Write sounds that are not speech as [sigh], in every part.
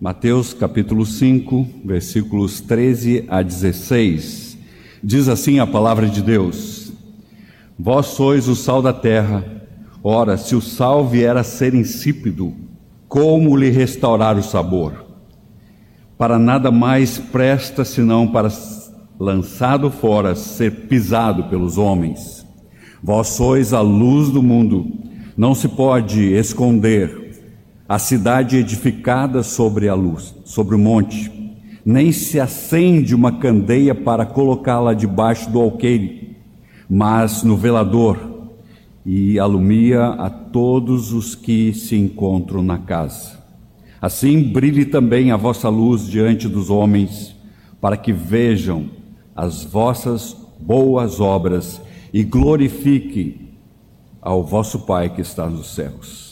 Mateus capítulo 5, versículos 13 a 16. Diz assim a palavra de Deus: Vós sois o sal da terra. Ora, se o sal vier a ser insípido, como lhe restaurar o sabor? Para nada mais presta senão para lançado fora, ser pisado pelos homens. Vós sois a luz do mundo. Não se pode esconder a cidade edificada sobre a luz, sobre o monte, nem se acende uma candeia para colocá-la debaixo do alqueire, mas no velador, e alumia a todos os que se encontram na casa. Assim brilhe também a vossa luz diante dos homens, para que vejam as vossas boas obras e glorifique ao vosso Pai que está nos céus.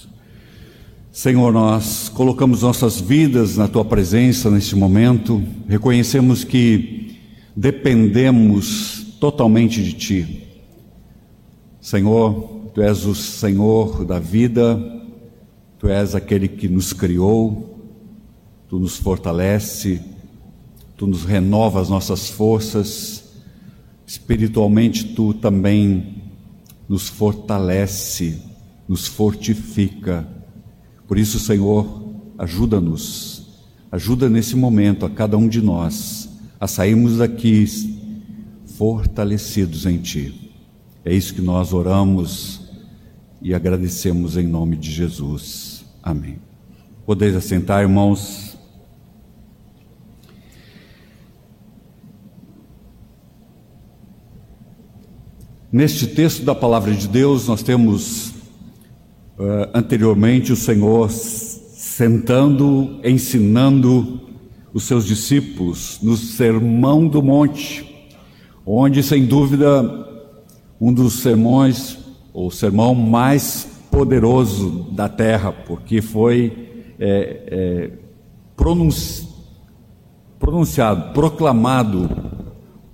Senhor, nós colocamos nossas vidas na tua presença neste momento, reconhecemos que dependemos totalmente de ti. Senhor, tu és o Senhor da vida, tu és aquele que nos criou, tu nos fortalece, tu nos renova as nossas forças, espiritualmente tu também nos fortalece, nos fortifica por isso, Senhor, ajuda-nos, ajuda nesse momento a cada um de nós a sairmos daqui fortalecidos em Ti. É isso que nós oramos e agradecemos em nome de Jesus. Amém. Podeis assentar, irmãos. Neste texto da palavra de Deus, nós temos uh, anteriormente o Senhor sentando, ensinando os seus discípulos no Sermão do Monte, onde, sem dúvida, um dos sermões, ou sermão mais poderoso da terra, porque foi é, é, pronunci, pronunciado, proclamado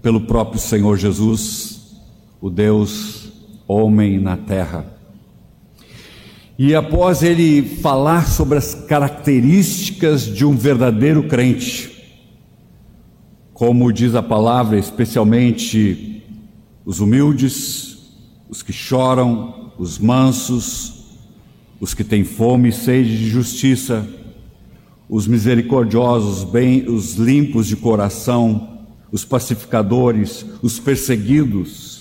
pelo próprio Senhor Jesus, o Deus homem na terra. E após ele falar sobre as características de um verdadeiro crente, como diz a palavra, especialmente os humildes, os que choram, os mansos, os que têm fome e sede de justiça, os misericordiosos, bem, os limpos de coração, os pacificadores, os perseguidos,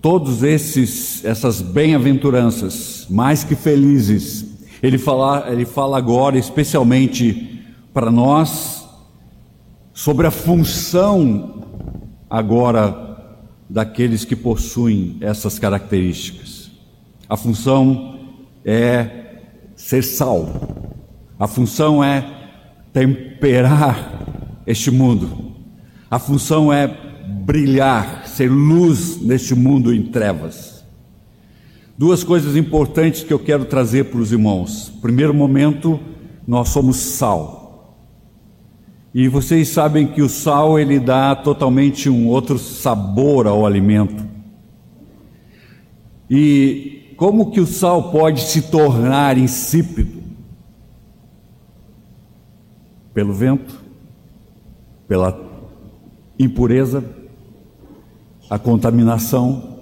todos esses essas bem-aventuranças, mais que felizes, ele fala, ele fala agora especialmente para nós sobre a função agora daqueles que possuem essas características. A função é ser sal. A função é temperar este mundo. A função é brilhar, ser luz neste mundo em trevas. Duas coisas importantes que eu quero trazer para os irmãos. Primeiro momento, nós somos sal. E vocês sabem que o sal ele dá totalmente um outro sabor ao alimento. E como que o sal pode se tornar insípido? Pelo vento, pela impureza, a contaminação,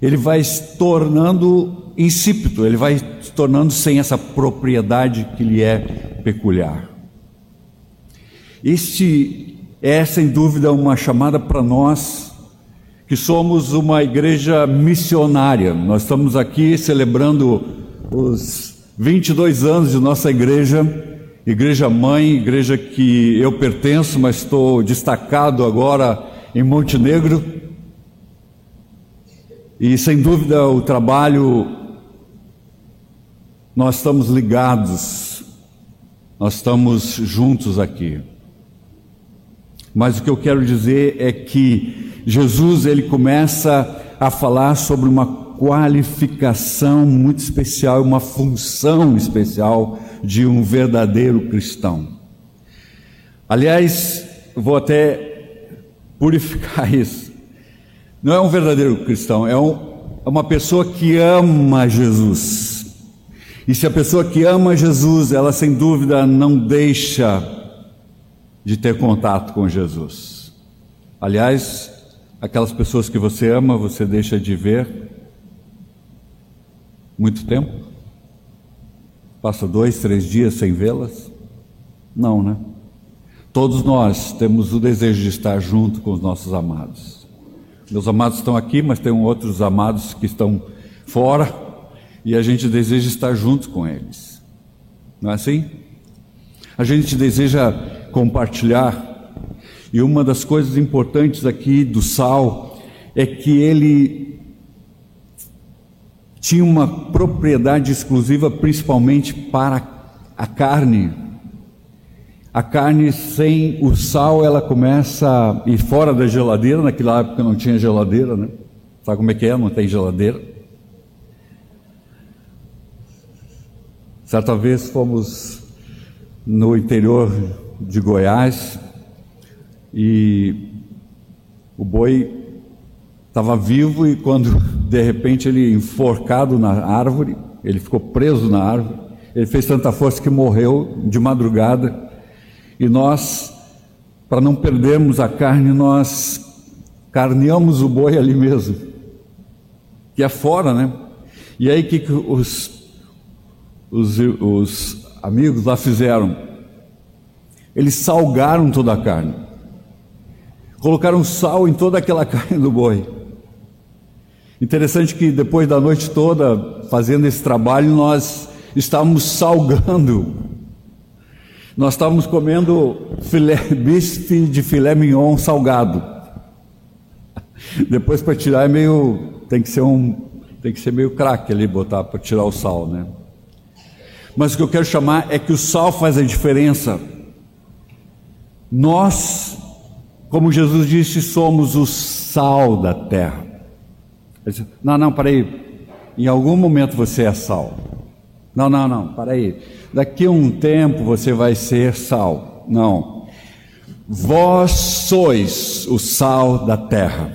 ele vai se tornando insípido, ele vai se tornando sem essa propriedade que lhe é peculiar. Este é sem dúvida uma chamada para nós que somos uma igreja missionária. Nós estamos aqui celebrando os 22 anos de nossa igreja, igreja mãe, igreja que eu pertenço, mas estou destacado agora em Montenegro. E sem dúvida o trabalho, nós estamos ligados, nós estamos juntos aqui. Mas o que eu quero dizer é que Jesus ele começa a falar sobre uma qualificação muito especial, uma função especial de um verdadeiro cristão. Aliás, vou até purificar [laughs] isso. Não é um verdadeiro cristão, é, um, é uma pessoa que ama Jesus, E se a pessoa que ama Jesus, ela sem dúvida não deixa de ter contato com Jesus. Aliás, aquelas pessoas que você ama, você deixa de ver muito tempo? Passa dois, três dias sem vê-las? Não, né? Todos nós temos o desejo de estar junto com os nossos amados. Meus amados estão aqui, mas tem outros amados que estão fora e a gente deseja estar junto com eles. Não é assim? A gente deseja compartilhar. E uma das coisas importantes aqui do sal é que ele tinha uma propriedade exclusiva principalmente para a carne. A carne sem o sal, ela começa ir fora da geladeira, naquela época não tinha geladeira, né? Sabe como é que é? Não tem geladeira. Certa vez fomos no interior de Goiás e o boi estava vivo e quando de repente ele enforcado na árvore, ele ficou preso na árvore, ele fez tanta força que morreu de madrugada e nós, para não perdermos a carne, nós carneamos o boi ali mesmo, que é fora, né? E aí que, os, os, os amigos lá fizeram? Eles salgaram toda a carne, colocaram sal em toda aquela [laughs] carne do boi. Interessante que depois da noite toda fazendo esse trabalho, nós estávamos salgando. Nós estávamos comendo filé, bife de filé mignon salgado. [laughs] Depois para tirar é meio tem que ser um tem que ser meio craque ali botar para tirar o sal, né? Mas o que eu quero chamar é que o sal faz a diferença. Nós, como Jesus disse, somos o sal da terra. Disse, não, não, peraí. Em algum momento você é sal. Não, não, não, peraí. Daqui a um tempo você vai ser sal. Não. Vós sois o sal da terra.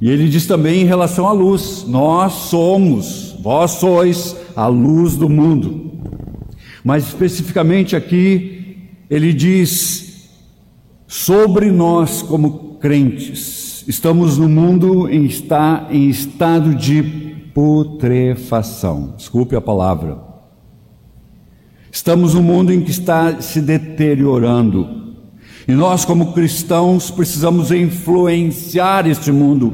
E ele diz também em relação à luz: Nós somos, vós sois a luz do mundo. Mas especificamente aqui, ele diz sobre nós como crentes Estamos no mundo em, está, em estado de putrefação. Desculpe a palavra. Estamos no mundo em que está se deteriorando. E nós, como cristãos, precisamos influenciar este mundo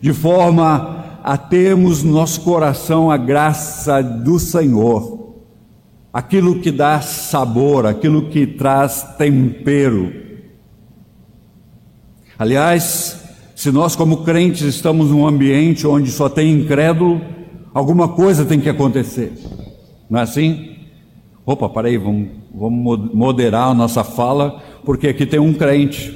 de forma a termos no nosso coração a graça do Senhor, aquilo que dá sabor, aquilo que traz tempero. Aliás, se nós, como crentes, estamos num ambiente onde só tem incrédulo, alguma coisa tem que acontecer. Não é assim? Opa, peraí, vamos, vamos moderar a nossa fala, porque aqui tem um crente.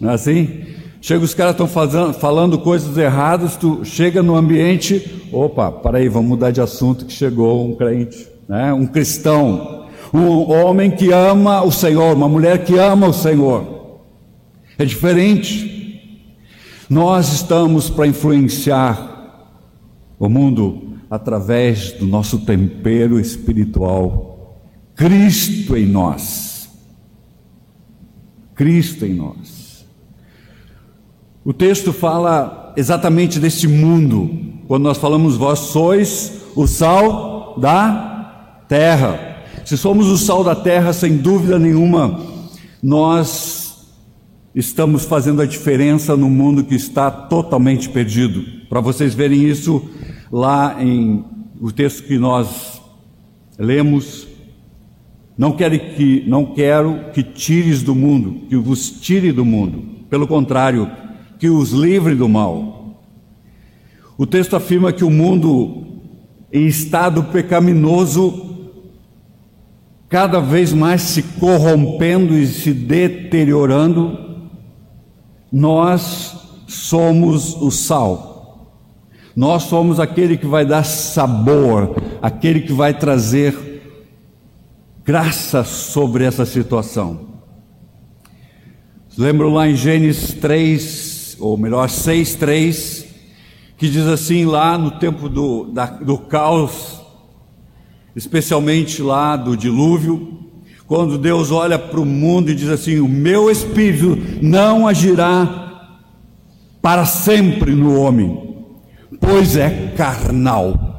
Não é assim? Chega os caras estão falando coisas erradas, tu chega no ambiente, opa, peraí, vamos mudar de assunto que chegou um crente, né? um cristão, um homem que ama o Senhor, uma mulher que ama o Senhor. É diferente. Nós estamos para influenciar o mundo através do nosso tempero espiritual. Cristo em nós. Cristo em nós. O texto fala exatamente deste mundo. Quando nós falamos, vós sois o sal da terra. Se somos o sal da terra, sem dúvida nenhuma, nós estamos fazendo a diferença no mundo que está totalmente perdido. Para vocês verem isso lá em o texto que nós lemos, não quero que não quero que tires do mundo, que vos tire do mundo. Pelo contrário, que os livre do mal. O texto afirma que o mundo em estado pecaminoso cada vez mais se corrompendo e se deteriorando, nós somos o sal. Nós somos aquele que vai dar sabor, aquele que vai trazer graça sobre essa situação. Lembro lá em Gênesis 3, ou melhor, 6, 3, que diz assim lá no tempo do, da, do caos, especialmente lá do dilúvio, quando Deus olha para o mundo e diz assim: O meu espírito não agirá para sempre no homem, pois é carnal.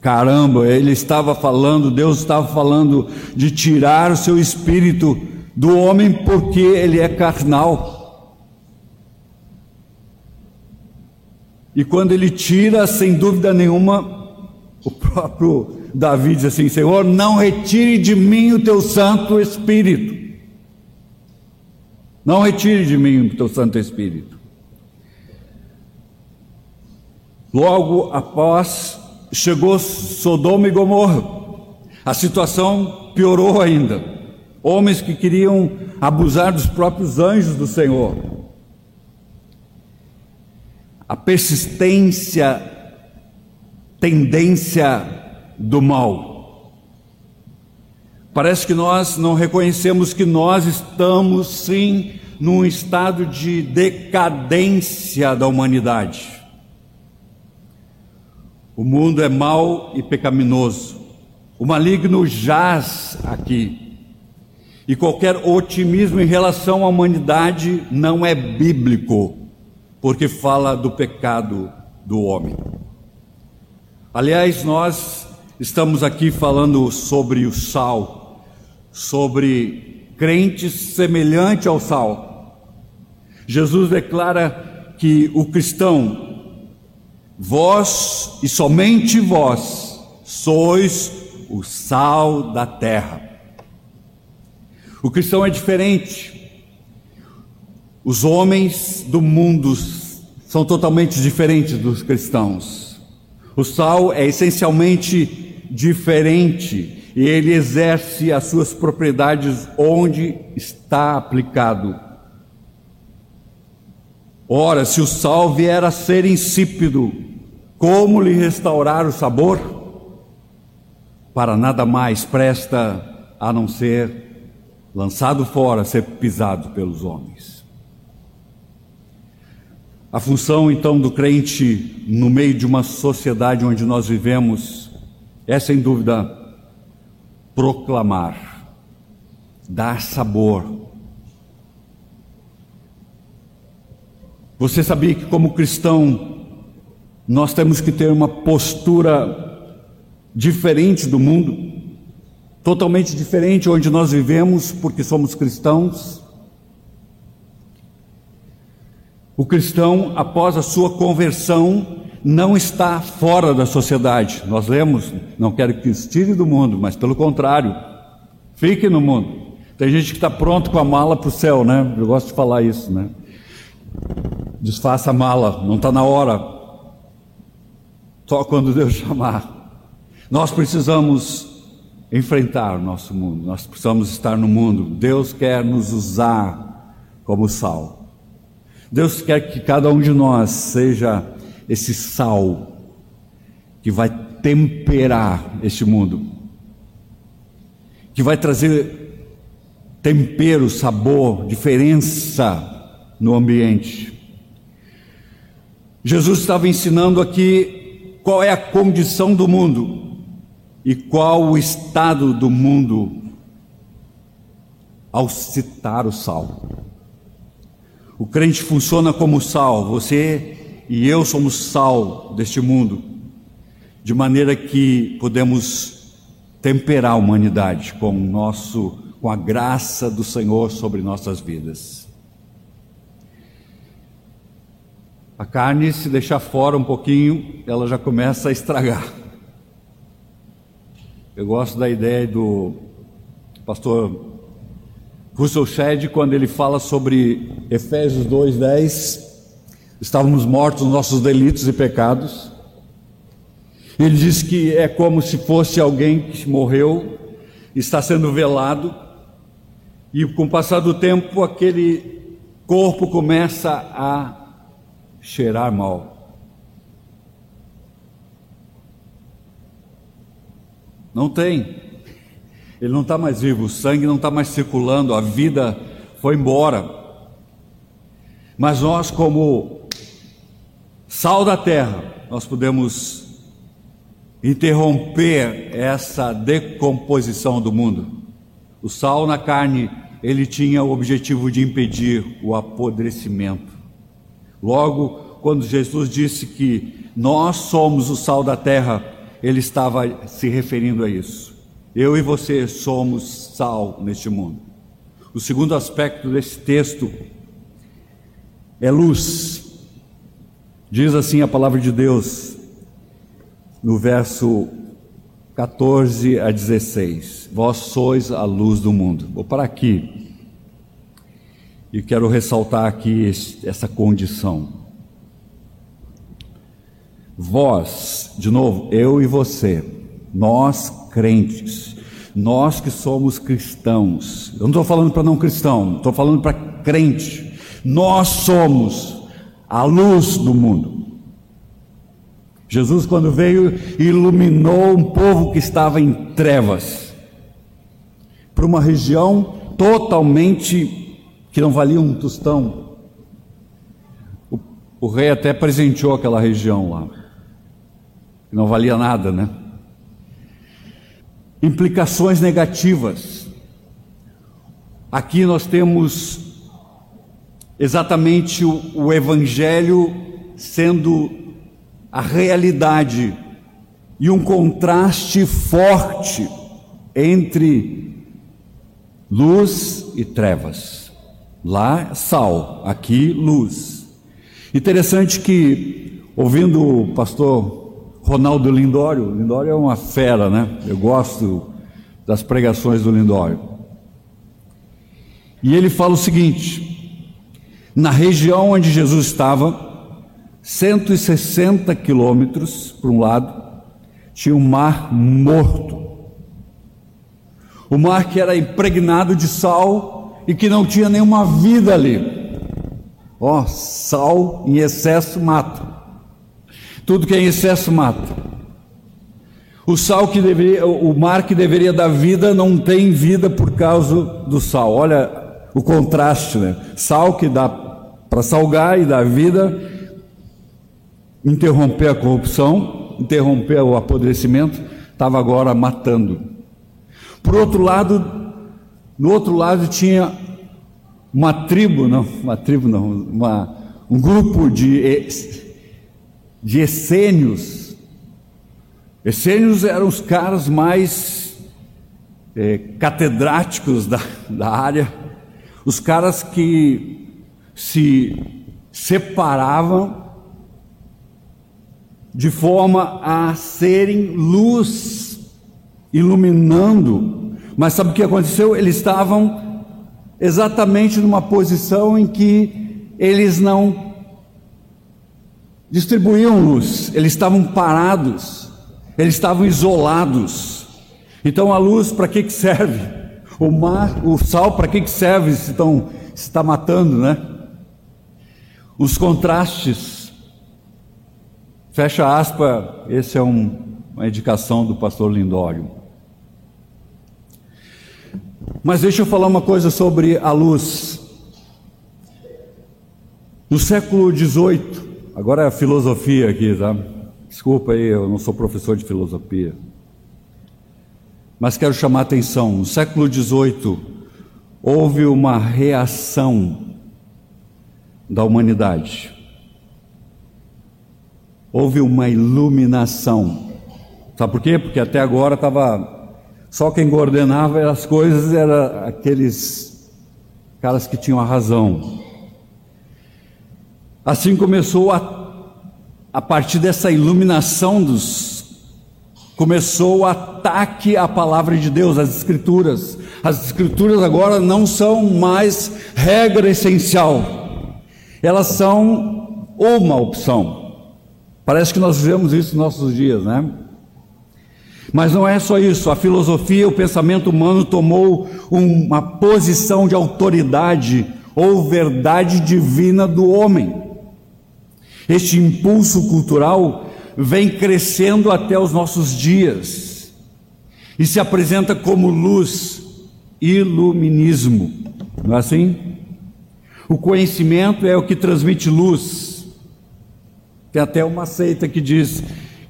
Caramba, ele estava falando, Deus estava falando de tirar o seu espírito do homem porque ele é carnal. E quando ele tira, sem dúvida nenhuma, o próprio Davi diz assim: Senhor, não retire de mim o teu Santo Espírito. Não retire de mim o teu Santo Espírito. Logo após chegou Sodoma e Gomorra. A situação piorou ainda. Homens que queriam abusar dos próprios anjos do Senhor. A persistência, tendência do mal. Parece que nós não reconhecemos que nós estamos sim num estado de decadência da humanidade. O mundo é mau e pecaminoso. O maligno jaz aqui. E qualquer otimismo em relação à humanidade não é bíblico, porque fala do pecado do homem. Aliás, nós estamos aqui falando sobre o sal, sobre crentes semelhante ao sal. Jesus declara que o cristão Vós e somente vós sois o sal da terra. O cristão é diferente. Os homens do mundo são totalmente diferentes dos cristãos. O sal é essencialmente diferente e ele exerce as suas propriedades onde está aplicado. Ora, se o sal vier a ser insípido, como lhe restaurar o sabor? Para nada mais presta a não ser lançado fora, ser pisado pelos homens. A função então do crente no meio de uma sociedade onde nós vivemos é sem dúvida proclamar, dar sabor, Você sabia que, como cristão, nós temos que ter uma postura diferente do mundo, totalmente diferente onde nós vivemos, porque somos cristãos? O cristão, após a sua conversão, não está fora da sociedade. Nós lemos, não quero que se tire do mundo, mas pelo contrário, fique no mundo. Tem gente que está pronto com a mala para o céu, né? Eu gosto de falar isso, né? desfaça a mala, não está na hora. Só quando Deus [laughs] chamar. Nós precisamos enfrentar o nosso mundo, nós precisamos estar no mundo. Deus quer nos usar como sal. Deus quer que cada um de nós seja esse sal que vai temperar este mundo, que vai trazer tempero, sabor, diferença no ambiente. Jesus estava ensinando aqui qual é a condição do mundo e qual o estado do mundo ao citar o sal. O crente funciona como sal, você e eu somos sal deste mundo, de maneira que podemos temperar a humanidade com nosso com a graça do Senhor sobre nossas vidas. A carne, se deixar fora um pouquinho, ela já começa a estragar. Eu gosto da ideia do pastor Russell Shedd quando ele fala sobre Efésios 2:10, estávamos mortos nos nossos delitos e pecados. Ele diz que é como se fosse alguém que morreu, está sendo velado, e com o passar do tempo aquele corpo começa a cheirar mal. Não tem. Ele não está mais vivo, o sangue não está mais circulando, a vida foi embora. Mas nós, como Sal da terra, nós podemos interromper essa decomposição do mundo. O sal na carne, ele tinha o objetivo de impedir o apodrecimento. Logo, quando Jesus disse que nós somos o sal da terra, ele estava se referindo a isso. Eu e você somos sal neste mundo. O segundo aspecto desse texto é luz. Diz assim a palavra de Deus, no verso 14 a 16: Vós sois a luz do mundo. Vou parar aqui e quero ressaltar aqui essa condição. Vós, de novo, eu e você, nós crentes, nós que somos cristãos, eu não estou falando para não cristão, estou falando para crente, nós somos a luz do mundo. Jesus, quando veio, iluminou um povo que estava em trevas, para uma região totalmente que não valia um tostão. O, o rei até presenteou aquela região lá, que não valia nada, né? Implicações negativas. Aqui nós temos exatamente o, o Evangelho sendo a realidade e um contraste forte entre luz e trevas. Lá, sal, aqui, luz. Interessante que, ouvindo o pastor Ronaldo Lindório, Lindório é uma fera, né? Eu gosto das pregações do Lindório. E ele fala o seguinte: na região onde Jesus estava, 160 quilômetros para um lado, tinha um mar morto. O mar que era impregnado de sal e que não tinha nenhuma vida ali. Ó, oh, sal em excesso mata. Tudo que é em excesso mata. O sal que deveria, o mar que deveria dar vida não tem vida por causa do sal. Olha o contraste, né? Sal que dá para salgar e dar vida, interromper a corrupção, interromper o apodrecimento, estava agora matando. Por outro lado, no outro lado tinha uma tribo, não, uma tribo não, uma, um grupo de, de essênios. Essênios eram os caras mais é, catedráticos da, da área, os caras que se separavam de forma a serem luz, iluminando. Mas sabe o que aconteceu? Eles estavam exatamente numa posição em que eles não distribuíam luz, eles estavam parados, eles estavam isolados. Então a luz para que, que serve? O mar, o sal para que, que serve se estão se está matando, né? Os contrastes. Fecha aspa, esse é um, uma indicação do pastor Lindório. Mas deixa eu falar uma coisa sobre a luz. No século XVIII, agora é a filosofia aqui, tá? Desculpa aí, eu não sou professor de filosofia. Mas quero chamar a atenção. No século XVIII, houve uma reação da humanidade. Houve uma iluminação. Sabe por quê? Porque até agora estava. Só quem coordenava as coisas era aqueles caras que tinham a razão. Assim começou a, a partir dessa iluminação dos. Começou o ataque à palavra de Deus, às Escrituras. As Escrituras agora não são mais regra essencial elas são uma opção. Parece que nós vivemos isso nos nossos dias, né? Mas não é só isso, a filosofia, o pensamento humano tomou uma posição de autoridade ou verdade divina do homem. Este impulso cultural vem crescendo até os nossos dias e se apresenta como luz, iluminismo, não é assim? O conhecimento é o que transmite luz. Tem até uma seita que diz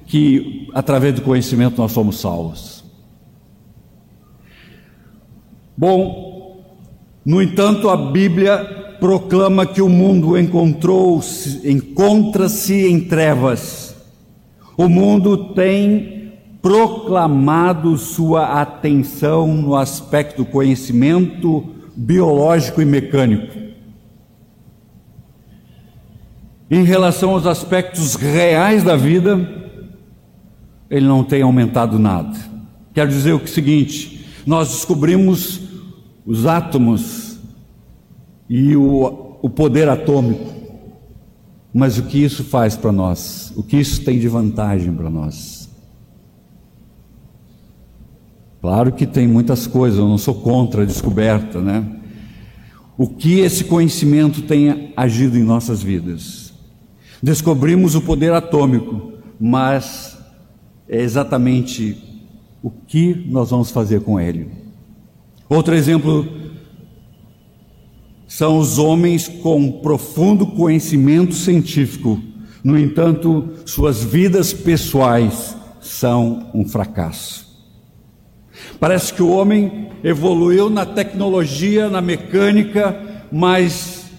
que através do conhecimento nós somos salvos. Bom, no entanto, a Bíblia proclama que o mundo encontrou encontra-se em trevas. O mundo tem proclamado sua atenção no aspecto do conhecimento biológico e mecânico. Em relação aos aspectos reais da vida, ele não tem aumentado nada. Quero dizer o seguinte: nós descobrimos os átomos e o, o poder atômico, mas o que isso faz para nós? O que isso tem de vantagem para nós? Claro que tem muitas coisas, eu não sou contra a descoberta, né? O que esse conhecimento tem agido em nossas vidas? Descobrimos o poder atômico, mas é exatamente o que nós vamos fazer com ele. Outro exemplo são os homens com profundo conhecimento científico, no entanto, suas vidas pessoais são um fracasso. Parece que o homem evoluiu na tecnologia, na mecânica, mas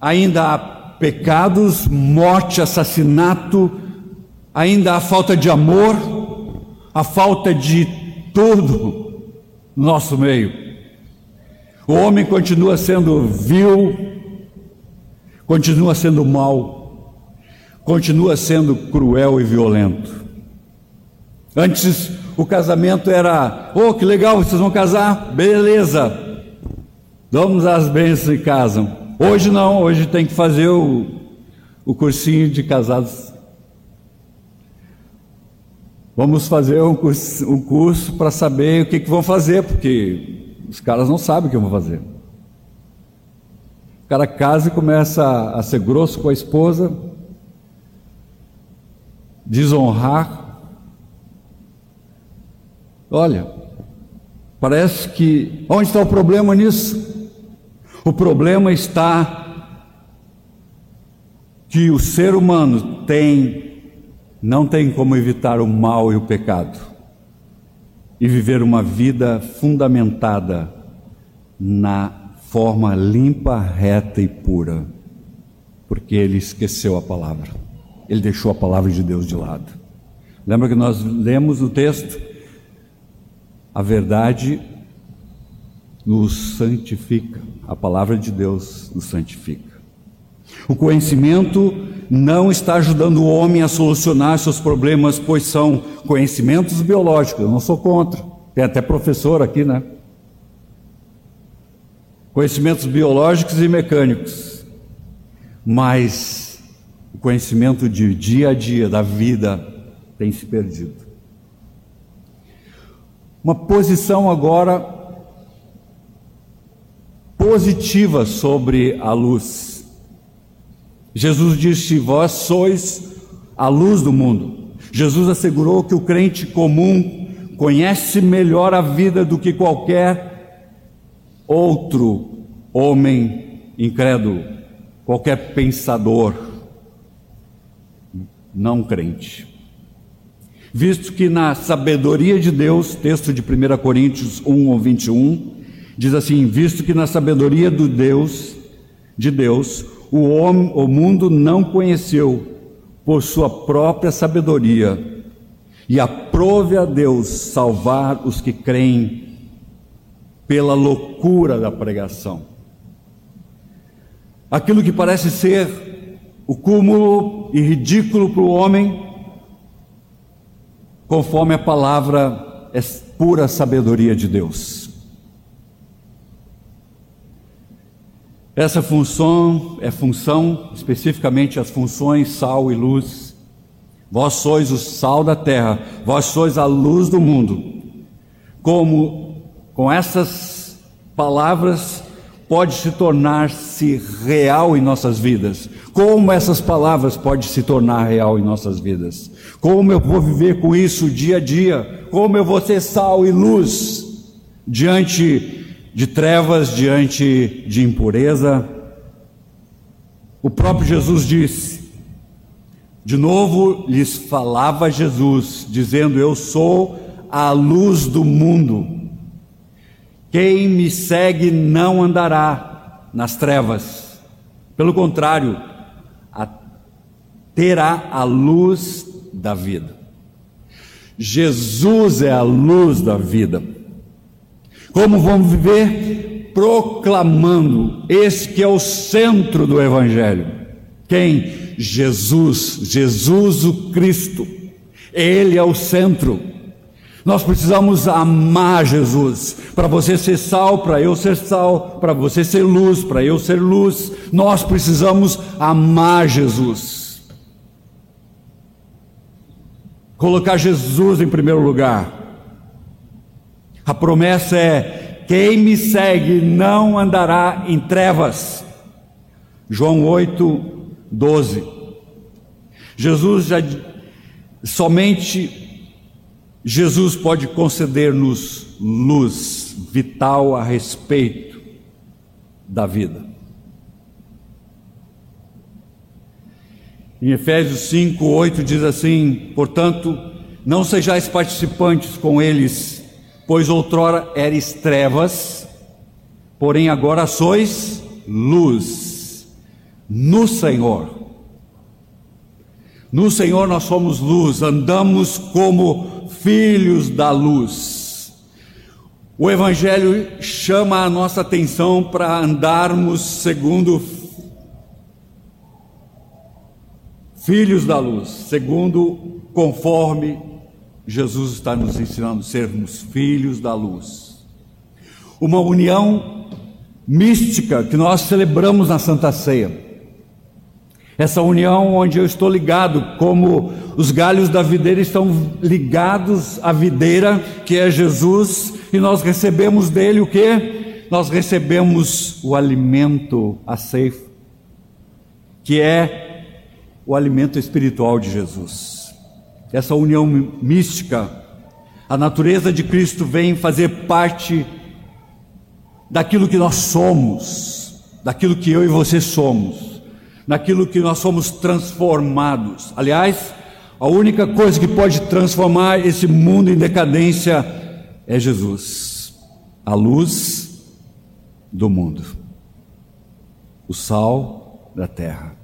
ainda há pecados, morte, assassinato, ainda a falta de amor, a falta de tudo no nosso meio. O homem continua sendo vil, continua sendo mau, continua sendo cruel e violento. Antes o casamento era, oh que legal, vocês vão casar? Beleza, damos as bênçãos e casam. Hoje não, hoje tem que fazer o, o cursinho de casados. Vamos fazer um curso, um curso para saber o que, que vão fazer, porque os caras não sabem o que vão fazer. O cara casa e começa a ser grosso com a esposa, desonrar. Olha, parece que. Onde está o problema nisso? O problema está que o ser humano tem, não tem como evitar o mal e o pecado e viver uma vida fundamentada na forma limpa, reta e pura, porque ele esqueceu a palavra, ele deixou a palavra de Deus de lado. Lembra que nós lemos no texto? A verdade nos santifica. A palavra de Deus nos santifica. O conhecimento não está ajudando o homem a solucionar seus problemas, pois são conhecimentos biológicos. Eu não sou contra. Tem até professor aqui, né? Conhecimentos biológicos e mecânicos. Mas o conhecimento de dia a dia da vida tem se perdido. Uma posição agora positiva sobre a luz. Jesus disse: Vós sois a luz do mundo. Jesus assegurou que o crente comum conhece melhor a vida do que qualquer outro homem incrédulo, qualquer pensador não crente. Visto que na sabedoria de Deus, texto de 1 Coríntios 1 ou 21, Diz assim: visto que na sabedoria do Deus, de Deus, o homem, o mundo não conheceu por sua própria sabedoria, e aprove a Deus salvar os que creem pela loucura da pregação. Aquilo que parece ser o cúmulo e ridículo para o homem, conforme a palavra é pura sabedoria de Deus. Essa função é função, especificamente as funções sal e luz. Vós sois o sal da terra, vós sois a luz do mundo. Como com essas palavras pode se tornar-se real em nossas vidas? Como essas palavras podem se tornar real em nossas vidas? Como eu vou viver com isso dia a dia? Como eu vou ser sal e luz diante de trevas diante de impureza. O próprio Jesus disse: De novo lhes falava Jesus, dizendo: Eu sou a luz do mundo. Quem me segue não andará nas trevas. Pelo contrário, a, terá a luz da vida. Jesus é a luz da vida. Como vamos viver? Proclamando esse que é o centro do Evangelho. Quem? Jesus, Jesus o Cristo. Ele é o centro. Nós precisamos amar Jesus. Para você ser sal, para eu ser sal, para você ser luz, para eu ser luz. Nós precisamos amar Jesus. Colocar Jesus em primeiro lugar. A promessa é: quem me segue não andará em trevas. João 8, 12. Jesus já somente Jesus pode conceder-nos luz vital a respeito da vida. Em Efésios 5, 8 diz assim: Portanto, não sejais participantes com eles, pois outrora eres trevas, porém agora sois luz no Senhor. No Senhor nós somos luz, andamos como filhos da luz. O Evangelho chama a nossa atenção para andarmos segundo filhos da luz, segundo conforme Jesus está nos ensinando, sermos filhos da luz. Uma união mística que nós celebramos na Santa Ceia. Essa união onde eu estou ligado, como os galhos da videira estão ligados à videira, que é Jesus, e nós recebemos dele o que? Nós recebemos o alimento, a ceifa, que é o alimento espiritual de Jesus. Essa união mística, a natureza de Cristo vem fazer parte daquilo que nós somos, daquilo que eu e você somos naquilo que nós somos transformados. Aliás, a única coisa que pode transformar esse mundo em decadência é Jesus, a luz do mundo, o sal da terra.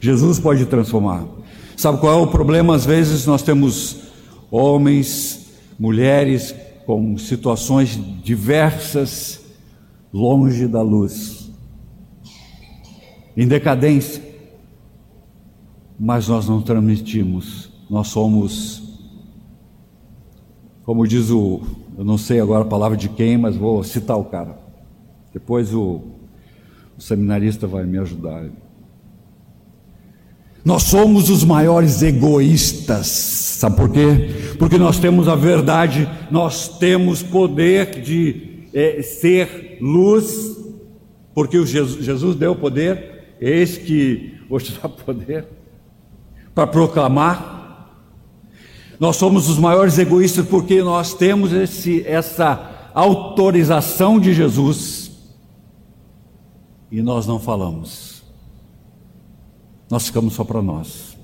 Jesus pode transformar. Sabe qual é o problema? Às vezes nós temos homens, mulheres com situações diversas longe da luz em decadência, mas nós não transmitimos, nós somos, como diz o, eu não sei agora a palavra de quem, mas vou citar o cara, depois o, o seminarista vai me ajudar. Nós somos os maiores egoístas, sabe por quê? Porque nós temos a verdade, nós temos poder de é, ser luz, porque Jesus, Jesus deu poder, Eis que te dar [laughs] poder para proclamar. Nós somos os maiores egoístas porque nós temos esse, essa autorização de Jesus e nós não falamos. Nós ficamos só para nós.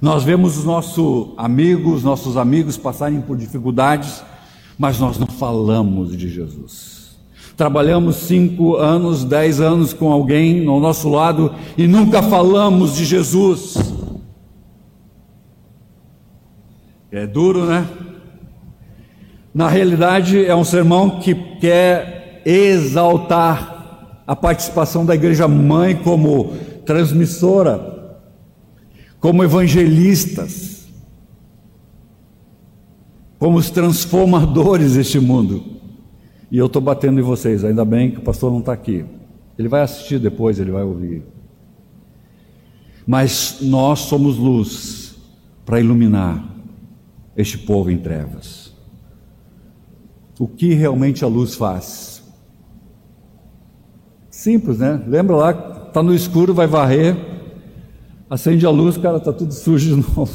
Nós vemos os nossos amigos, nossos amigos passarem por dificuldades, mas nós não falamos de Jesus. Trabalhamos cinco anos, dez anos com alguém ao nosso lado e nunca falamos de Jesus. É duro, né? Na realidade, é um sermão que quer exaltar a participação da igreja mãe como transmissora, como evangelistas, como os transformadores deste mundo. E eu estou batendo em vocês, ainda bem que o pastor não está aqui. Ele vai assistir depois, ele vai ouvir. Mas nós somos luz para iluminar este povo em trevas. O que realmente a luz faz? Simples, né? Lembra lá, está no escuro, vai varrer, acende a luz, cara, está tudo sujo de [laughs] novo.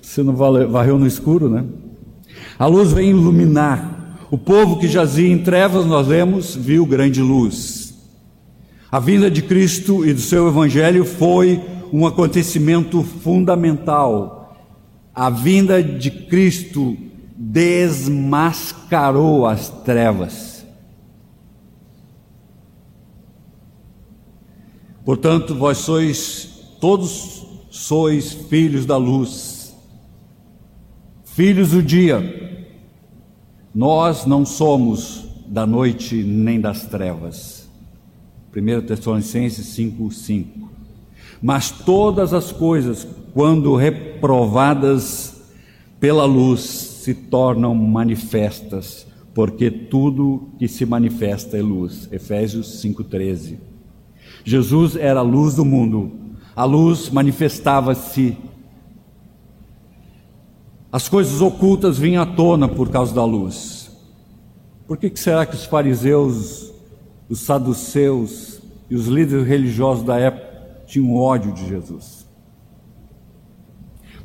Você não varreu no escuro, né? A luz vem iluminar o povo que jazia em trevas, nós lemos, viu grande luz. A vinda de Cristo e do seu Evangelho foi um acontecimento fundamental. A vinda de Cristo desmascarou as trevas. Portanto, vós sois, todos sois filhos da luz, filhos do dia. Nós não somos da noite nem das trevas. 1 Tessalonicenses 5, 5. Mas todas as coisas, quando reprovadas pela luz, se tornam manifestas, porque tudo que se manifesta é luz. Efésios 5,13. Jesus era a luz do mundo, a luz manifestava-se. As coisas ocultas vinham à tona por causa da luz. Por que, que será que os fariseus, os saduceus e os líderes religiosos da época tinham ódio de Jesus.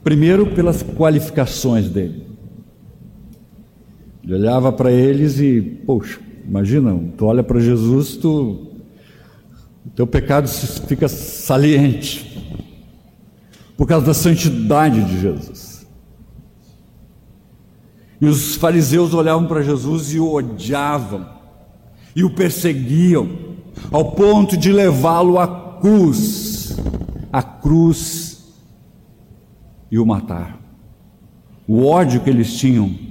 Primeiro, pelas qualificações dele. Ele olhava para eles e, poxa, imagina, tu olha para Jesus, tu, o teu pecado fica saliente por causa da santidade de Jesus. E os fariseus olhavam para Jesus e o odiavam, e o perseguiam, ao ponto de levá-lo à cruz a cruz e o matar. O ódio que eles tinham.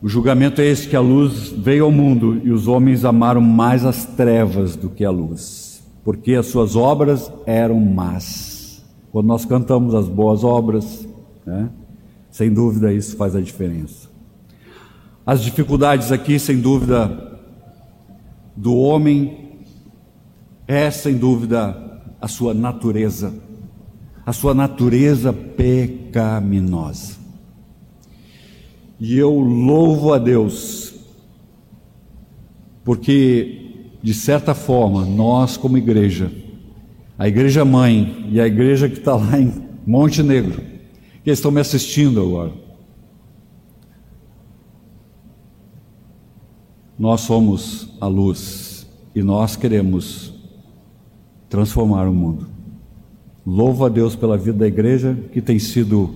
O julgamento é esse que a luz veio ao mundo e os homens amaram mais as trevas do que a luz, porque as suas obras eram más. Quando nós cantamos as boas obras, né, sem dúvida isso faz a diferença. As dificuldades aqui, sem dúvida, do homem é sem dúvida a sua natureza, a sua natureza pecaminosa. E eu louvo a Deus, porque, de certa forma, nós, como igreja, a igreja mãe e a igreja que está lá em Monte Negro, que estão me assistindo agora, nós somos a luz e nós queremos transformar o mundo. Louvo a Deus pela vida da igreja que tem sido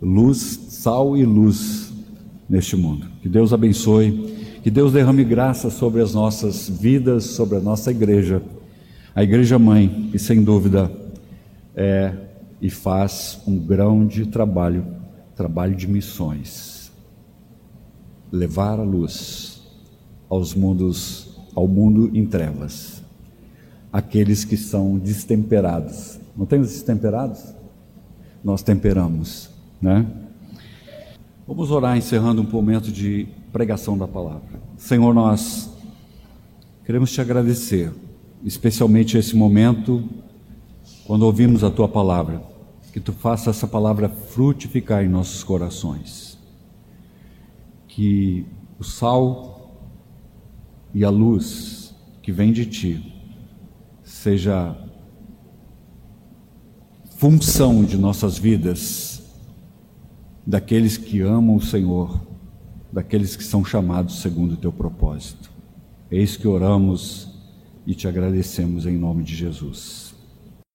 luz, sal e luz neste mundo. Que Deus abençoe, que Deus derrame graça sobre as nossas vidas, sobre a nossa igreja, a igreja mãe, que sem dúvida é e faz um grão de trabalho, trabalho de missões. Levar a luz aos mundos, ao mundo em trevas aqueles que são destemperados. Não tem os destemperados? Nós temperamos, né? Vamos orar encerrando um momento de pregação da palavra. Senhor, nós queremos te agradecer, especialmente esse momento quando ouvimos a tua palavra, que tu faça essa palavra frutificar em nossos corações. Que o sal e a luz que vem de ti seja função de nossas vidas, daqueles que amam o Senhor, daqueles que são chamados segundo o teu propósito. Eis que oramos e te agradecemos em nome de Jesus.